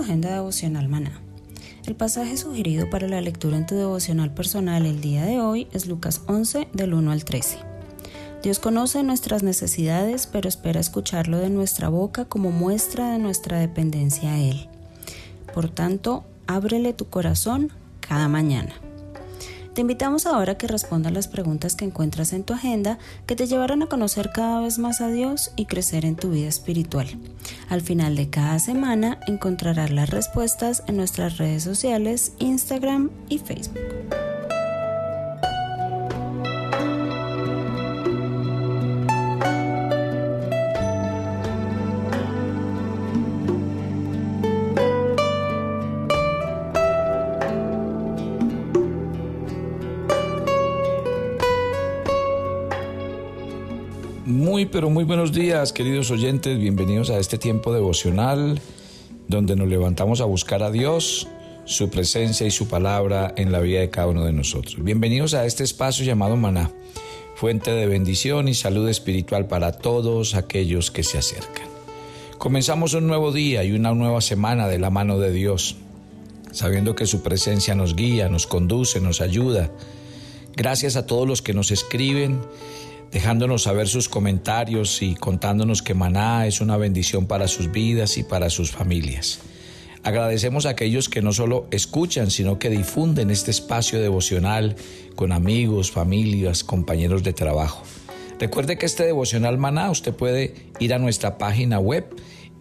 Agenda devocional maná. El pasaje sugerido para la lectura en tu devocional personal el día de hoy es Lucas 11 del 1 al 13. Dios conoce nuestras necesidades, pero espera escucharlo de nuestra boca como muestra de nuestra dependencia a Él. Por tanto, ábrele tu corazón cada mañana. Te invitamos ahora a que respondas las preguntas que encuentras en tu agenda que te llevarán a conocer cada vez más a Dios y crecer en tu vida espiritual. Al final de cada semana encontrarás las respuestas en nuestras redes sociales, Instagram y Facebook. Muy buenos días, queridos oyentes. Bienvenidos a este tiempo devocional donde nos levantamos a buscar a Dios, su presencia y su palabra en la vida de cada uno de nosotros. Bienvenidos a este espacio llamado Maná, fuente de bendición y salud espiritual para todos aquellos que se acercan. Comenzamos un nuevo día y una nueva semana de la mano de Dios, sabiendo que su presencia nos guía, nos conduce, nos ayuda. Gracias a todos los que nos escriben dejándonos saber sus comentarios y contándonos que Maná es una bendición para sus vidas y para sus familias. Agradecemos a aquellos que no solo escuchan, sino que difunden este espacio devocional con amigos, familias, compañeros de trabajo. Recuerde que este devocional Maná usted puede ir a nuestra página web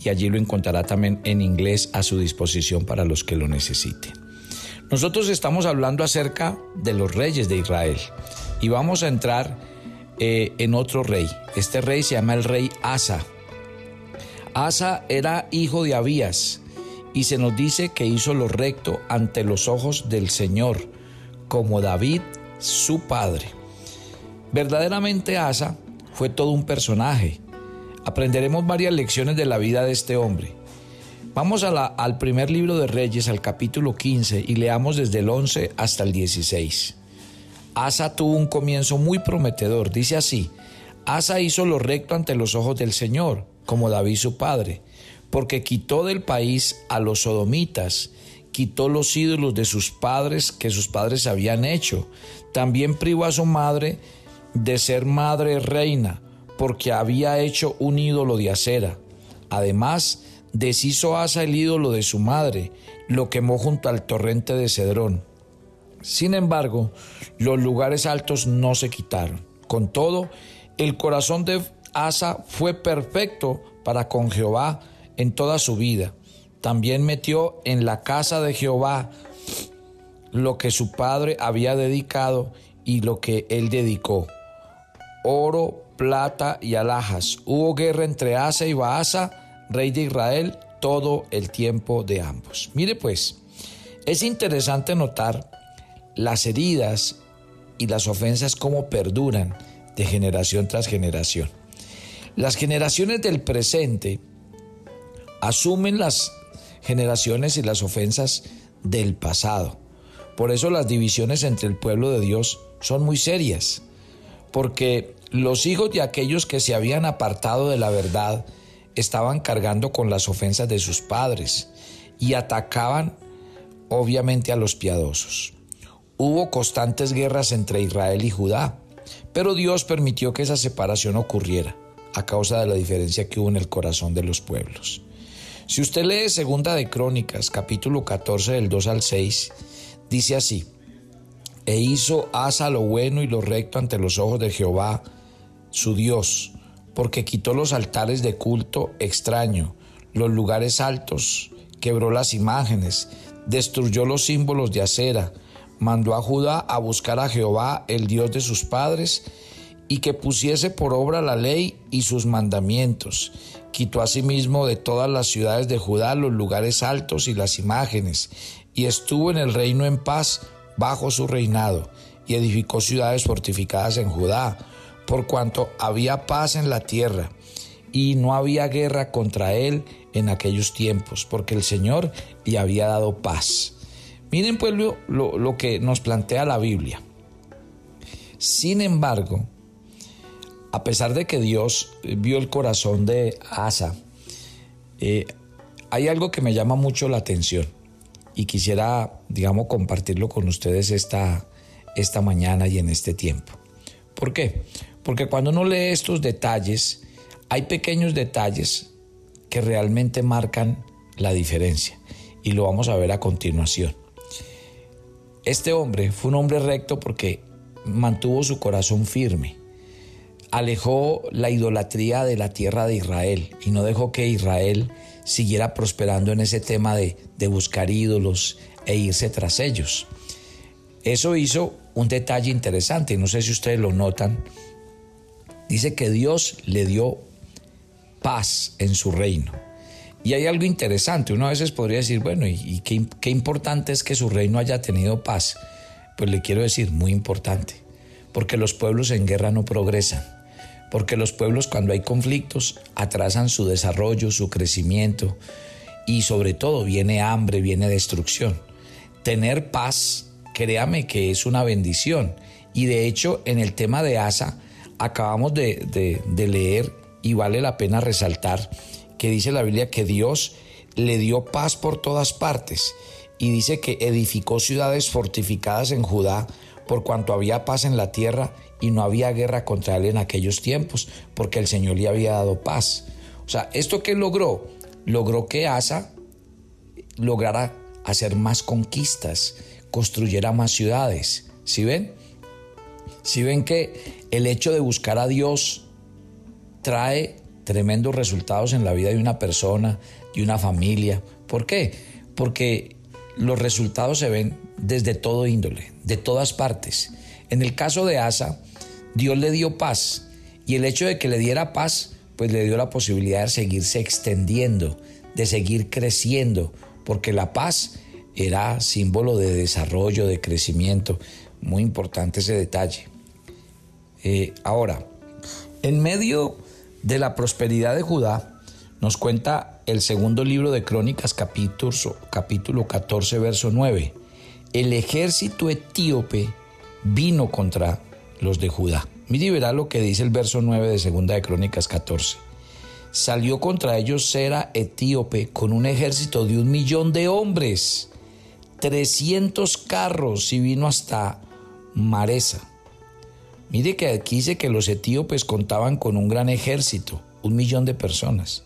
y allí lo encontrará también en inglés a su disposición para los que lo necesiten. Nosotros estamos hablando acerca de los reyes de Israel y vamos a entrar eh, en otro rey. Este rey se llama el rey Asa. Asa era hijo de Abías y se nos dice que hizo lo recto ante los ojos del Señor, como David, su padre. Verdaderamente Asa fue todo un personaje. Aprenderemos varias lecciones de la vida de este hombre. Vamos al primer libro de Reyes, al capítulo 15, y leamos desde el 11 hasta el 16. Asa tuvo un comienzo muy prometedor. Dice así, Asa hizo lo recto ante los ojos del Señor, como David su padre, porque quitó del país a los sodomitas, quitó los ídolos de sus padres que sus padres habían hecho. También privó a su madre de ser madre reina, porque había hecho un ídolo de acera. Además, deshizo Asa el ídolo de su madre, lo quemó junto al torrente de Cedrón. Sin embargo, los lugares altos no se quitaron. Con todo, el corazón de Asa fue perfecto para con Jehová en toda su vida. También metió en la casa de Jehová lo que su padre había dedicado y lo que él dedicó. Oro, plata y alhajas. Hubo guerra entre Asa y Baasa, rey de Israel, todo el tiempo de ambos. Mire pues, es interesante notar las heridas y las ofensas cómo perduran de generación tras generación. Las generaciones del presente asumen las generaciones y las ofensas del pasado. Por eso las divisiones entre el pueblo de Dios son muy serias, porque los hijos de aquellos que se habían apartado de la verdad estaban cargando con las ofensas de sus padres y atacaban obviamente a los piadosos. Hubo constantes guerras entre Israel y Judá, pero Dios permitió que esa separación ocurriera a causa de la diferencia que hubo en el corazón de los pueblos. Si usted lee Segunda de Crónicas, capítulo 14 del 2 al 6, dice así: E hizo Asa lo bueno y lo recto ante los ojos de Jehová, su Dios, porque quitó los altares de culto extraño, los lugares altos, quebró las imágenes, destruyó los símbolos de acera, mandó a Judá a buscar a Jehová, el Dios de sus padres, y que pusiese por obra la ley y sus mandamientos. Quitó asimismo de todas las ciudades de Judá los lugares altos y las imágenes, y estuvo en el reino en paz bajo su reinado, y edificó ciudades fortificadas en Judá, por cuanto había paz en la tierra, y no había guerra contra él en aquellos tiempos, porque el Señor le había dado paz. Miren pues lo, lo que nos plantea la Biblia. Sin embargo, a pesar de que Dios vio el corazón de Asa, eh, hay algo que me llama mucho la atención y quisiera, digamos, compartirlo con ustedes esta, esta mañana y en este tiempo. ¿Por qué? Porque cuando uno lee estos detalles, hay pequeños detalles que realmente marcan la diferencia y lo vamos a ver a continuación. Este hombre fue un hombre recto porque mantuvo su corazón firme alejó la idolatría de la tierra de Israel y no dejó que Israel siguiera prosperando en ese tema de, buscar ídolos e irse tras ellos. Eso hizo un detalle interesante, no sé si ustedes lo notan. Dice que Dios le dio paz en su reino. Y hay algo interesante, uno a veces podría decir, bueno, ¿y, qué, qué importante es que su reino haya tenido paz? Pues le quiero decir, muy importante, porque los pueblos en guerra no progresan porque los pueblos cuando hay conflictos atrasan su desarrollo, su crecimiento y sobre todo viene hambre, viene destrucción. Tener paz, créame que es una bendición. Y de hecho en el tema de Asa acabamos de, de leer y vale la pena resaltar que dice la Biblia que Dios le dio paz por todas partes y dice que edificó ciudades fortificadas en Judá por cuanto había paz en la tierra y no había guerra contra él en aquellos tiempos, porque el Señor le había dado paz. O sea, ¿esto qué logró? Logró que Asa lograra hacer más conquistas, construyera más ciudades. ¿Sí ven? ¿Sí ven que el hecho de buscar a Dios trae tremendos resultados en la vida de una persona, de una familia? ¿Por qué? Porque los resultados se ven desde todo índole, de todas partes. En el caso de Asa, Dios le dio paz y el hecho de que le diera paz, pues le dio la posibilidad de seguirse extendiendo, de seguir creciendo, porque la paz era símbolo de desarrollo, de crecimiento. Muy importante ese detalle. Eh, ahora, en medio de la prosperidad de Judá, nos cuenta el segundo libro de Crónicas, capítulo, capítulo 14, verso 9. El ejército etíope vino contra los de Judá. Mire verá lo que dice el verso 9 de Segunda de Crónicas 14. Salió contra ellos Sera etíope con un ejército de un millón de hombres, 300 carros y vino hasta Maresa. Mire que aquí dice que los etíopes contaban con un gran ejército, un millón de personas,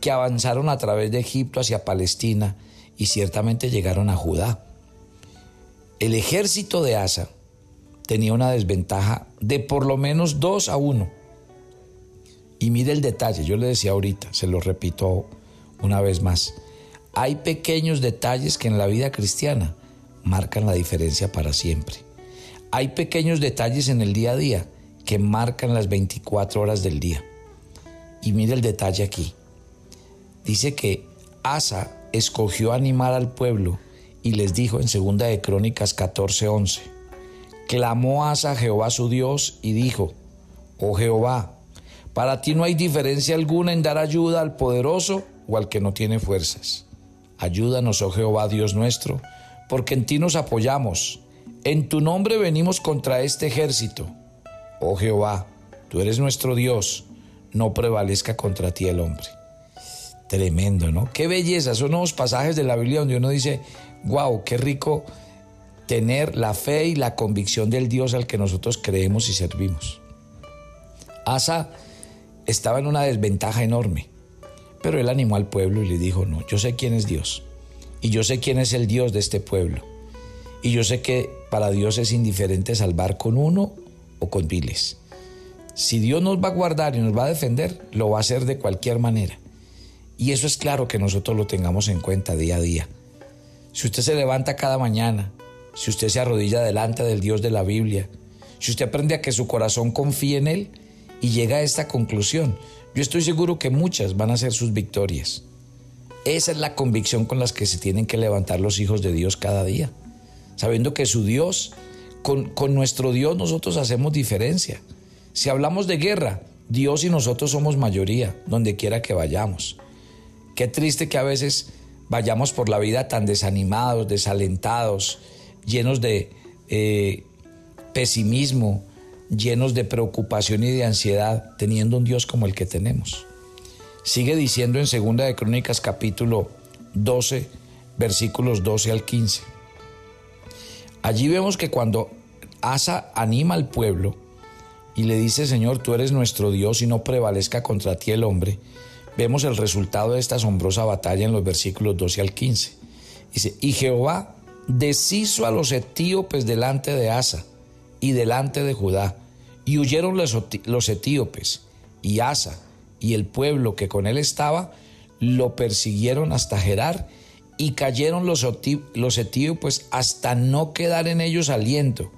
que avanzaron a través de Egipto hacia Palestina y ciertamente llegaron a Judá. El ejército de Asa tenía una desventaja de por lo menos 2 a 1. Y mire el detalle, yo le decía ahorita, se lo repito una vez más, hay pequeños detalles que en la vida cristiana marcan la diferencia para siempre. Hay pequeños detalles en el día a día que marcan las 24 horas del día. Y mire el detalle aquí. Dice que Asa escogió animar al pueblo y les dijo en segunda de Crónicas 14:11 clamó Asa a Jehová su Dios y dijo, Oh Jehová, para ti no hay diferencia alguna en dar ayuda al poderoso o al que no tiene fuerzas. Ayúdanos, oh Jehová Dios nuestro, porque en ti nos apoyamos. En tu nombre venimos contra este ejército. Oh Jehová, tú eres nuestro Dios, no prevalezca contra ti el hombre. Tremendo, ¿no? Qué belleza, son nuevos pasajes de la Biblia donde uno dice, wow, qué rico tener la fe y la convicción del Dios al que nosotros creemos y servimos. Asa estaba en una desventaja enorme, pero él animó al pueblo y le dijo, no, yo sé quién es Dios y yo sé quién es el Dios de este pueblo y yo sé que para Dios es indiferente salvar con uno o con miles. Si Dios nos va a guardar y nos va a defender, lo va a hacer de cualquier manera. Y eso es claro que nosotros lo tengamos en cuenta día a día. Si usted se levanta cada mañana, si usted se arrodilla delante del Dios de la Biblia, si usted aprende a que su corazón confíe en Él y llega a esta conclusión, yo estoy seguro que muchas van a ser sus victorias. Esa es la convicción con la que se tienen que levantar los hijos de Dios cada día, sabiendo que su Dios, con, con nuestro Dios nosotros hacemos diferencia. Si hablamos de guerra, Dios y nosotros somos mayoría, donde quiera que vayamos. Qué triste que a veces vayamos por la vida tan desanimados, desalentados, llenos de eh, pesimismo, llenos de preocupación y de ansiedad, teniendo un Dios como el que tenemos. Sigue diciendo en Segunda de Crónicas capítulo 12, versículos 12 al 15. Allí vemos que cuando Asa anima al pueblo y le dice, Señor, tú eres nuestro Dios y no prevalezca contra ti el hombre, vemos el resultado de esta asombrosa batalla en los versículos 12 al 15. Dice, y Jehová deshizo a los etíopes delante de Asa y delante de Judá, y huyeron los, etíopes, y Asa y el pueblo que con él estaba, lo persiguieron hasta Gerar, y cayeron los, etíopes hasta no quedar en ellos aliento,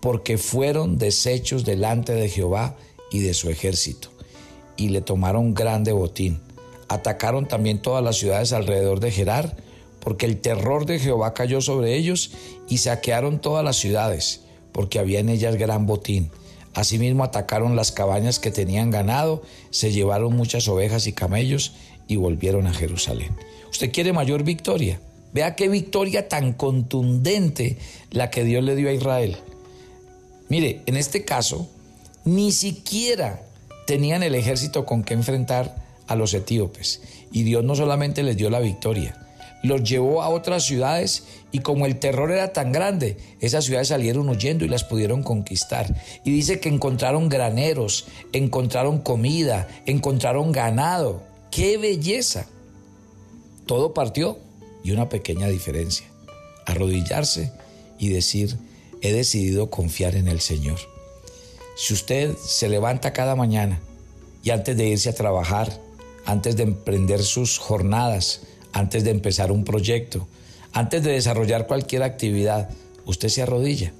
porque fueron deshechos delante de Jehová y de su ejército y le tomaron grande botín. Atacaron también todas las ciudades alrededor de Gerar, porque el terror de Jehová cayó sobre ellos y saquearon todas las ciudades, porque había en ellas gran botín. Asimismo atacaron las cabañas que tenían ganado, se llevaron muchas ovejas y camellos y volvieron a Jerusalén. ¿Usted quiere mayor victoria? Vea qué victoria tan contundente la que Dios le dio a Israel. Mire, en este caso, ni siquiera tenían el ejército con que enfrentar a los etíopes. Y Dios no solamente les dio la victoria, los llevó a otras ciudades y como el terror era tan grande, esas ciudades salieron huyendo y las pudieron conquistar. Y dice que encontraron graneros, encontraron comida, encontraron ganado. ¡Qué belleza! Todo partió y una pequeña diferencia. Arrodillarse y decir, he decidido confiar en el Señor. Si usted se levanta cada mañana y antes de irse a trabajar, antes de emprender sus jornadas, antes de empezar un proyecto, antes de desarrollar cualquier actividad, usted se arrodilla,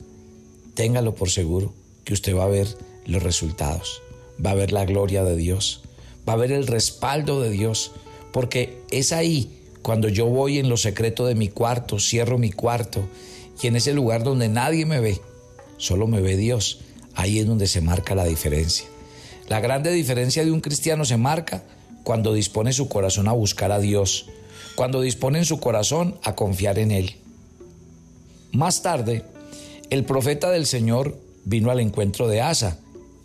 téngalo por seguro que usted va a ver los resultados, va a ver la gloria de Dios, va a ver el respaldo de Dios, porque es ahí cuando yo voy en lo secreto de mi cuarto, cierro mi cuarto y en ese lugar donde nadie me ve, solo me ve Dios Ahí es donde se marca la diferencia. La grande diferencia de un cristiano se marca cuando dispone su corazón a buscar a Dios, cuando dispone su corazón a confiar en Él. Más tarde, el profeta del Señor vino al encuentro de Asa.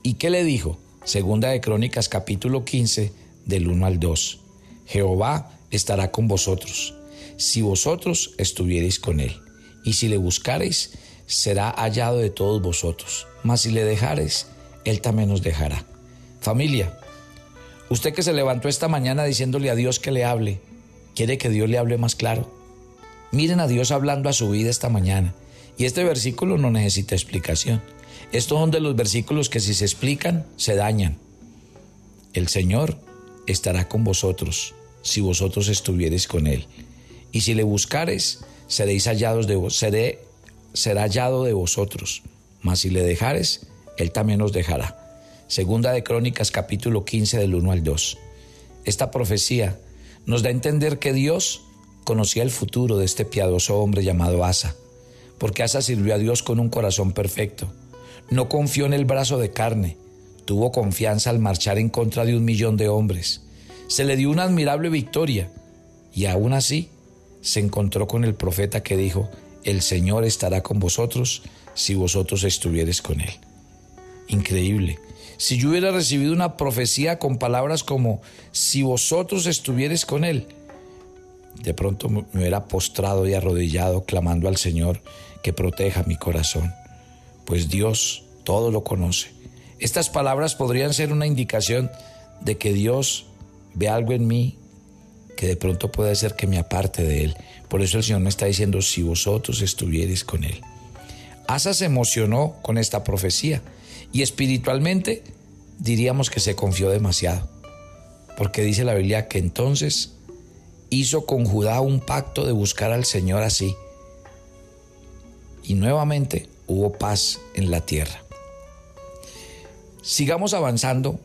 ¿Y qué le dijo? Segunda de Crónicas capítulo 15 del 1 al 2. Jehová estará con vosotros, si vosotros estuviereis con él, y si le buscareis, será hallado de todos vosotros, mas si le dejares, Él también nos dejará. Familia, usted que se levantó esta mañana diciéndole a Dios que le hable, ¿quiere que Dios le hable más claro? Miren a Dios hablando a su vida esta mañana. Y este versículo no necesita explicación. Estos son de los versículos que si se explican, se dañan. El Señor estará con vosotros si vosotros estuviereis con Él. Y si le buscares, seréis hallados de será hallado de vosotros, mas si le dejares, él también os dejará. Segunda de Crónicas capítulo 15 del 1 al 2. Esta profecía nos da a entender que Dios conocía el futuro de este piadoso hombre llamado Asa, porque Asa sirvió a Dios con un corazón perfecto. No confió en el brazo de carne, tuvo confianza al marchar en contra de un millón de hombres. Se le dio una admirable victoria y aún así se encontró con el profeta que dijo, el Señor estará con vosotros si vosotros estuvieres con Él. Increíble. Si yo hubiera recibido una profecía con palabras como si vosotros estuvieres con Él, de pronto me hubiera postrado y arrodillado clamando al Señor que proteja mi corazón, pues Dios todo lo conoce. Estas palabras podrían ser una indicación de que Dios ve algo en mí que de pronto puede ser que me aparte de Él. Por eso el Señor me está diciendo, si vosotros estuvierais con Él. Asa se emocionó con esta profecía y espiritualmente diríamos que se confió demasiado, porque dice la Biblia que entonces hizo con Judá un pacto de buscar al Señor así. Y nuevamente hubo paz en la tierra. Sigamos avanzando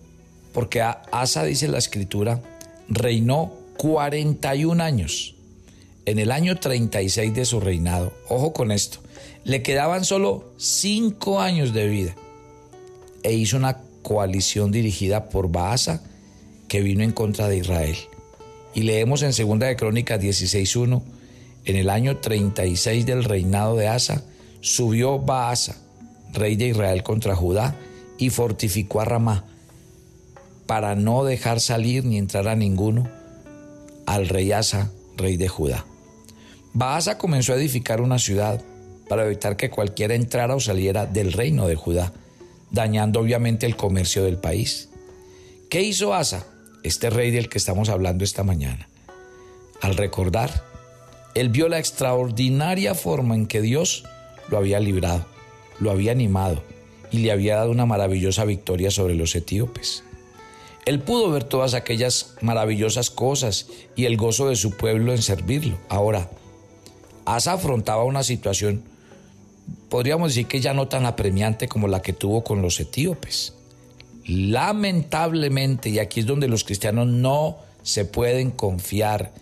porque Asa, dice la escritura, reinó 41 años. En el año 36 de su reinado, ojo con esto, le quedaban solo 5 años de vida e hizo una coalición dirigida por Baasa que vino en contra de Israel. Y leemos en Segunda de Crónicas 16.1, en el año 36 del reinado de Asa, subió Baasa, rey de Israel, contra Judá y fortificó a Ramá, para no dejar salir ni entrar a ninguno al rey Asa, rey de Judá. Baasa comenzó a edificar una ciudad para evitar que cualquiera entrara o saliera del reino de Judá, dañando obviamente el comercio del país. ¿Qué hizo Asa? este rey del que estamos hablando esta mañana, al recordar, él vio la extraordinaria forma en que Dios lo había librado, lo había animado y le había dado una maravillosa victoria sobre los etíopes. Él pudo ver todas aquellas maravillosas cosas y el gozo de su pueblo en servirlo. Ahora, Asa afrontaba una situación, podríamos decir que ya no tan apremiante como la que tuvo con los etíopes. Lamentablemente, y aquí es donde los cristianos no se pueden confiar,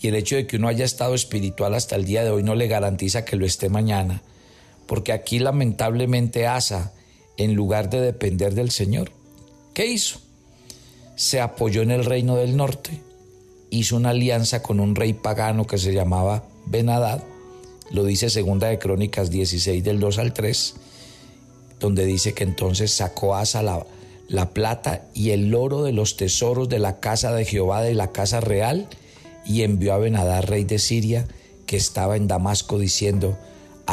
y el hecho de que uno haya estado espiritual hasta el día de hoy no le garantiza que lo esté mañana, porque aquí lamentablemente Asa, en lugar de depender del Señor, ¿qué hizo? Se apoyó en el reino del norte, hizo una alianza con un rey pagano que se llamaba Benadad, lo dice segunda de Crónicas 16 del 2 al 3, donde dice que entonces sacó Asa la, la plata y el oro de los tesoros de la casa de Jehová de la casa real, y envió a Benadar, rey de Siria, que estaba en Damasco, diciendo,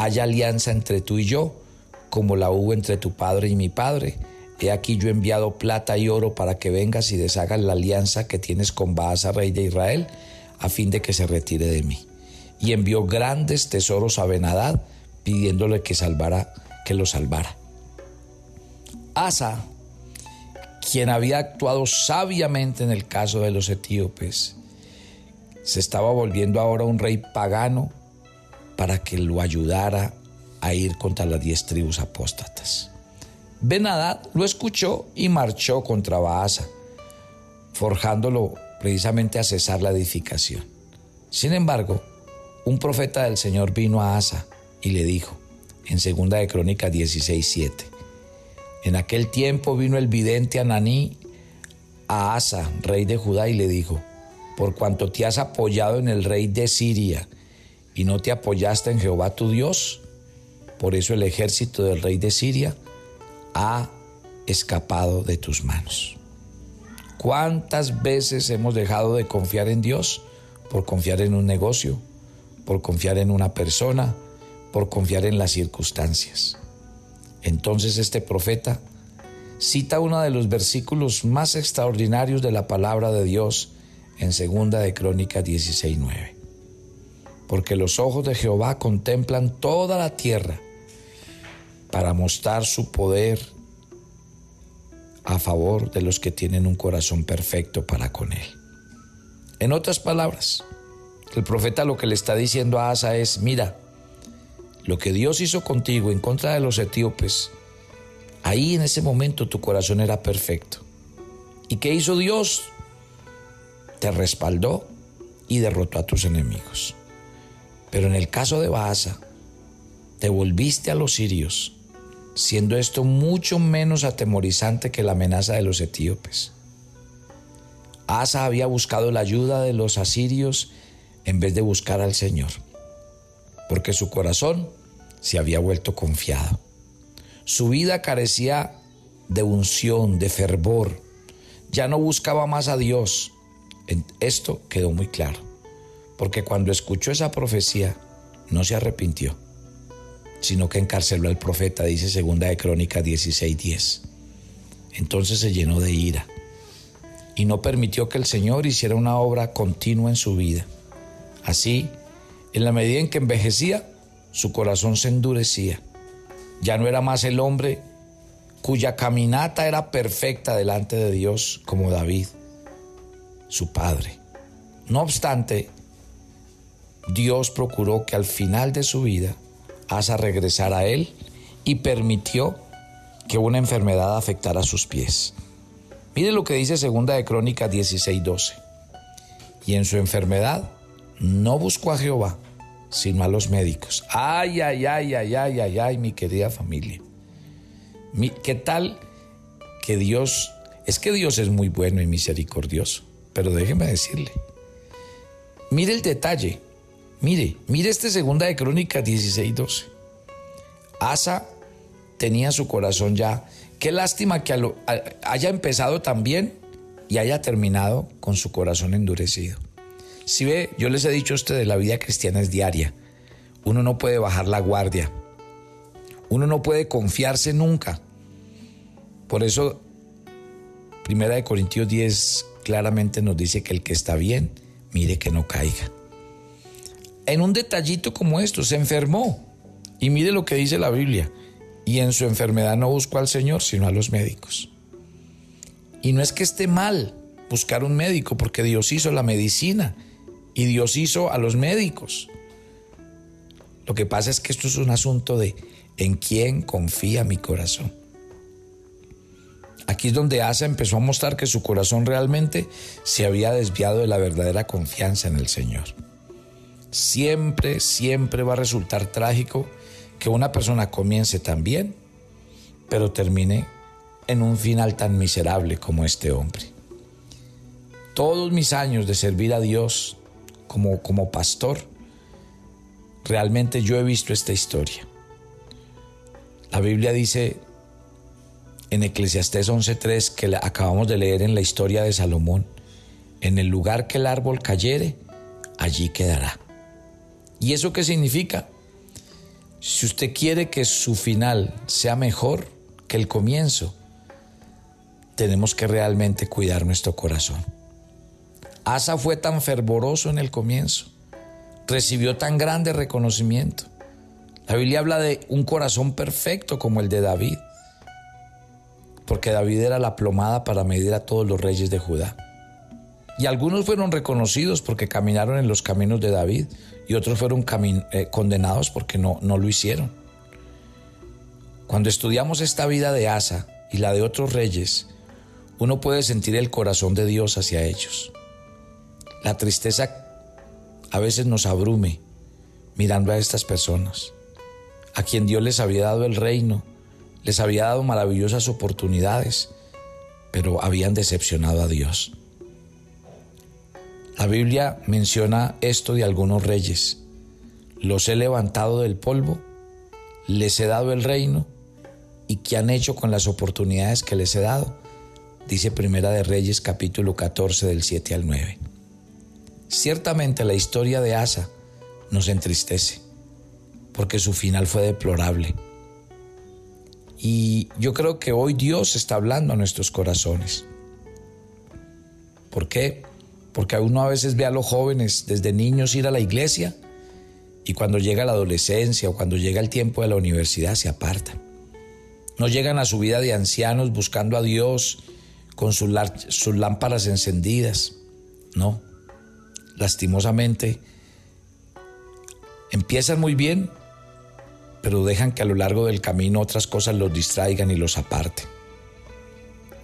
Haya alianza entre tú y yo, como la hubo entre tu padre y mi padre. He aquí yo he enviado plata y oro para que vengas y deshagas la alianza que tienes con Baasa, rey de Israel, a fin de que se retire de mí. Y envió grandes tesoros a Benadad, pidiéndole que salvara, que lo salvara. Asa quien había actuado sabiamente en el caso de los etíopes, se estaba volviendo ahora un rey pagano para que lo ayudara a ir contra las diez tribus apóstatas. Benadad lo escuchó y marchó contra Baasa, forjándolo precisamente a cesar la edificación. Sin embargo, un profeta del Señor vino a Asa y le dijo, en 2 de Crónicas 16, en aquel tiempo vino el vidente Ananí a Asa, rey de Judá, y le dijo, por cuanto te has apoyado en el rey de Siria y no te apoyaste en Jehová tu Dios, por eso el ejército del rey de Siria ha escapado de tus manos. ¿Cuántas veces hemos dejado de confiar en Dios por confiar en un negocio, por confiar en una persona, por confiar en las circunstancias? Entonces este profeta cita uno de los versículos más extraordinarios de la palabra de Dios en segunda de Crónicas 16:9. Porque los ojos de Jehová contemplan toda la tierra para mostrar su poder a favor de los que tienen un corazón perfecto para con él. En otras palabras, el profeta lo que le está diciendo a Asa es, mira, lo que Dios hizo contigo en contra de los etíopes, ahí en ese momento tu corazón era perfecto. ¿Y qué hizo Dios? Te respaldó y derrotó a tus enemigos. Pero en el caso de Baasa, te volviste a los sirios, siendo esto mucho menos atemorizante que la amenaza de los etíopes. Asa había buscado la ayuda de los asirios en vez de buscar al Señor, porque su corazón se había vuelto confiado. Su vida carecía de unción, de fervor. Ya no buscaba más a Dios. Esto quedó muy claro. Porque cuando escuchó esa profecía no se arrepintió, sino que encarceló al profeta, dice segunda de Crónicas 16:10. Entonces se llenó de ira y no permitió que el Señor hiciera una obra continua en su vida. Así, en la medida en que envejecía, su corazón se endurecía. Ya no era más el hombre cuya caminata era perfecta delante de Dios como David, su padre. No obstante, Dios procuró que al final de su vida Asa regresara a él y permitió que una enfermedad afectara sus pies. Mire lo que dice segunda de Crónicas 16:12. Y en su enfermedad no buscó a Jehová, sino a los médicos. Ay, ay, ay, ay, ay, ay, ay, mi querida familia. ¿Qué tal que Dios, es que Dios es muy bueno y misericordioso, pero déjeme decirle, mire el detalle, mire, mire este segunda de Crónicas 16:12. Asa tenía su corazón ya Qué lástima que haya empezado también y haya terminado con su corazón endurecido. Si ve, yo les he dicho a ustedes, la vida cristiana es diaria. Uno no puede bajar la guardia. Uno no puede confiarse nunca. Por eso, Primera de Corintios 10 claramente nos dice que el que está bien, mire que no caiga. En un detallito como esto, se enfermó. Y mire lo que dice la Biblia y en su enfermedad no buscó al Señor, sino a los médicos. Y no es que esté mal buscar un médico, porque Dios hizo la medicina y Dios hizo a los médicos. Lo que pasa es que esto es un asunto de en quién confía mi corazón. Aquí es donde Asa empezó a mostrar que su corazón realmente se había desviado de la verdadera confianza en el Señor. Siempre, siempre va a resultar trágico que una persona comience tan bien, pero termine en un final tan miserable como este hombre. Todos mis años de servir a Dios como, como pastor, realmente yo he visto esta historia. La Biblia dice en Eclesiastés 11:3 que acabamos de leer en la historia de Salomón, en el lugar que el árbol cayere, allí quedará. ¿Y eso qué significa? Si usted quiere que su final sea mejor que el comienzo, tenemos que realmente cuidar nuestro corazón. Asa fue tan fervoroso en el comienzo, recibió tan grande reconocimiento. La Biblia habla de un corazón perfecto como el de David, porque David era la plomada para medir a todos los reyes de Judá. Y algunos fueron reconocidos porque caminaron en los caminos de David y otros fueron eh, condenados porque no, no lo hicieron. Cuando estudiamos esta vida de Asa y la de otros reyes, uno puede sentir el corazón de Dios hacia ellos. La tristeza a veces nos abrume mirando a estas personas, a quien Dios les había dado el reino, les había dado maravillosas oportunidades, pero habían decepcionado a Dios. La Biblia menciona esto de algunos reyes. Los he levantado del polvo, les he dado el reino, y qué han hecho con las oportunidades que les he dado, dice Primera de Reyes capítulo 14 del 7 al 9. Ciertamente la historia de Asa nos entristece, porque su final fue deplorable. Y yo creo que hoy Dios está hablando a nuestros corazones. ¿Por qué? Porque uno a veces ve a los jóvenes desde niños ir a la iglesia y cuando llega la adolescencia o cuando llega el tiempo de la universidad se apartan. No llegan a su vida de ancianos buscando a Dios con sus, sus lámparas encendidas. No, lastimosamente empiezan muy bien, pero dejan que a lo largo del camino otras cosas los distraigan y los aparten.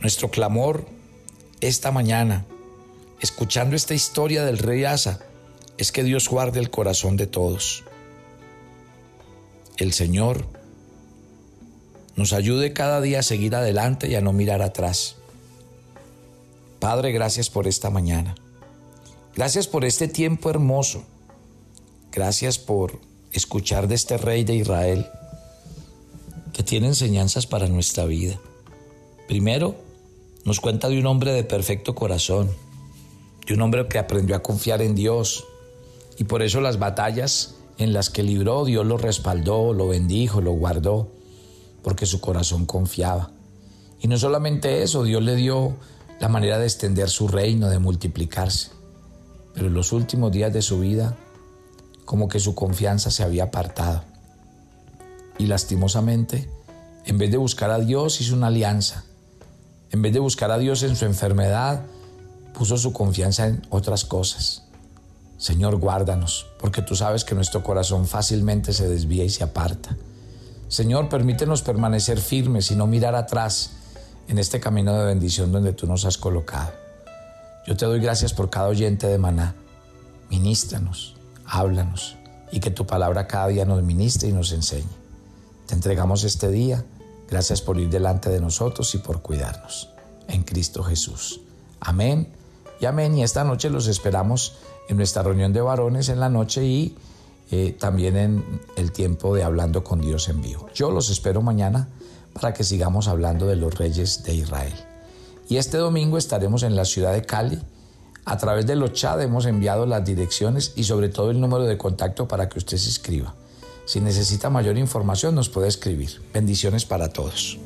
Nuestro clamor esta mañana escuchando esta historia del rey Asa, es que Dios guarde el corazón de todos. El Señor nos ayude cada día a seguir adelante y a no mirar atrás. Padre, gracias por esta mañana. Gracias por este tiempo hermoso. Gracias por escuchar de este rey de Israel que tiene enseñanzas para nuestra vida. Primero, nos cuenta de un hombre de perfecto corazón, de un hombre que aprendió a confiar en Dios, Y por eso las batallas en las que libró, Dios lo respaldó, lo bendijo, lo guardó, porque su corazón confiaba. Y no solamente eso, Dios le dio la manera de extender su reino, de multiplicarse. Pero en los últimos días de su vida, como que su confianza se había apartado. Y lastimosamente, en vez de buscar a Dios, hizo una alianza. En vez de buscar a Dios en su enfermedad, puso su confianza en otras cosas. Señor, guárdanos, porque tú sabes que nuestro corazón fácilmente se desvía y se aparta. Señor, permítenos permanecer firmes y no mirar atrás en este camino de bendición donde tú nos has colocado. Yo te doy gracias por cada oyente de Maná. Ministranos, háblanos y que tu palabra cada día nos ministre y nos enseñe. Te entregamos este día. Gracias por ir delante de nosotros y por cuidarnos. En Cristo Jesús. Amén y amén. Y esta noche los esperamos en nuestra reunión de varones en la noche y eh, también en el tiempo de hablando con Dios en vivo. Yo los espero mañana para que sigamos hablando de los reyes de Israel. Y este domingo estaremos en la ciudad de Cali. A través de los chat hemos enviado las direcciones y sobre todo el número de contacto para que usted se inscriba. Si necesita mayor información nos puede escribir. Bendiciones para todos.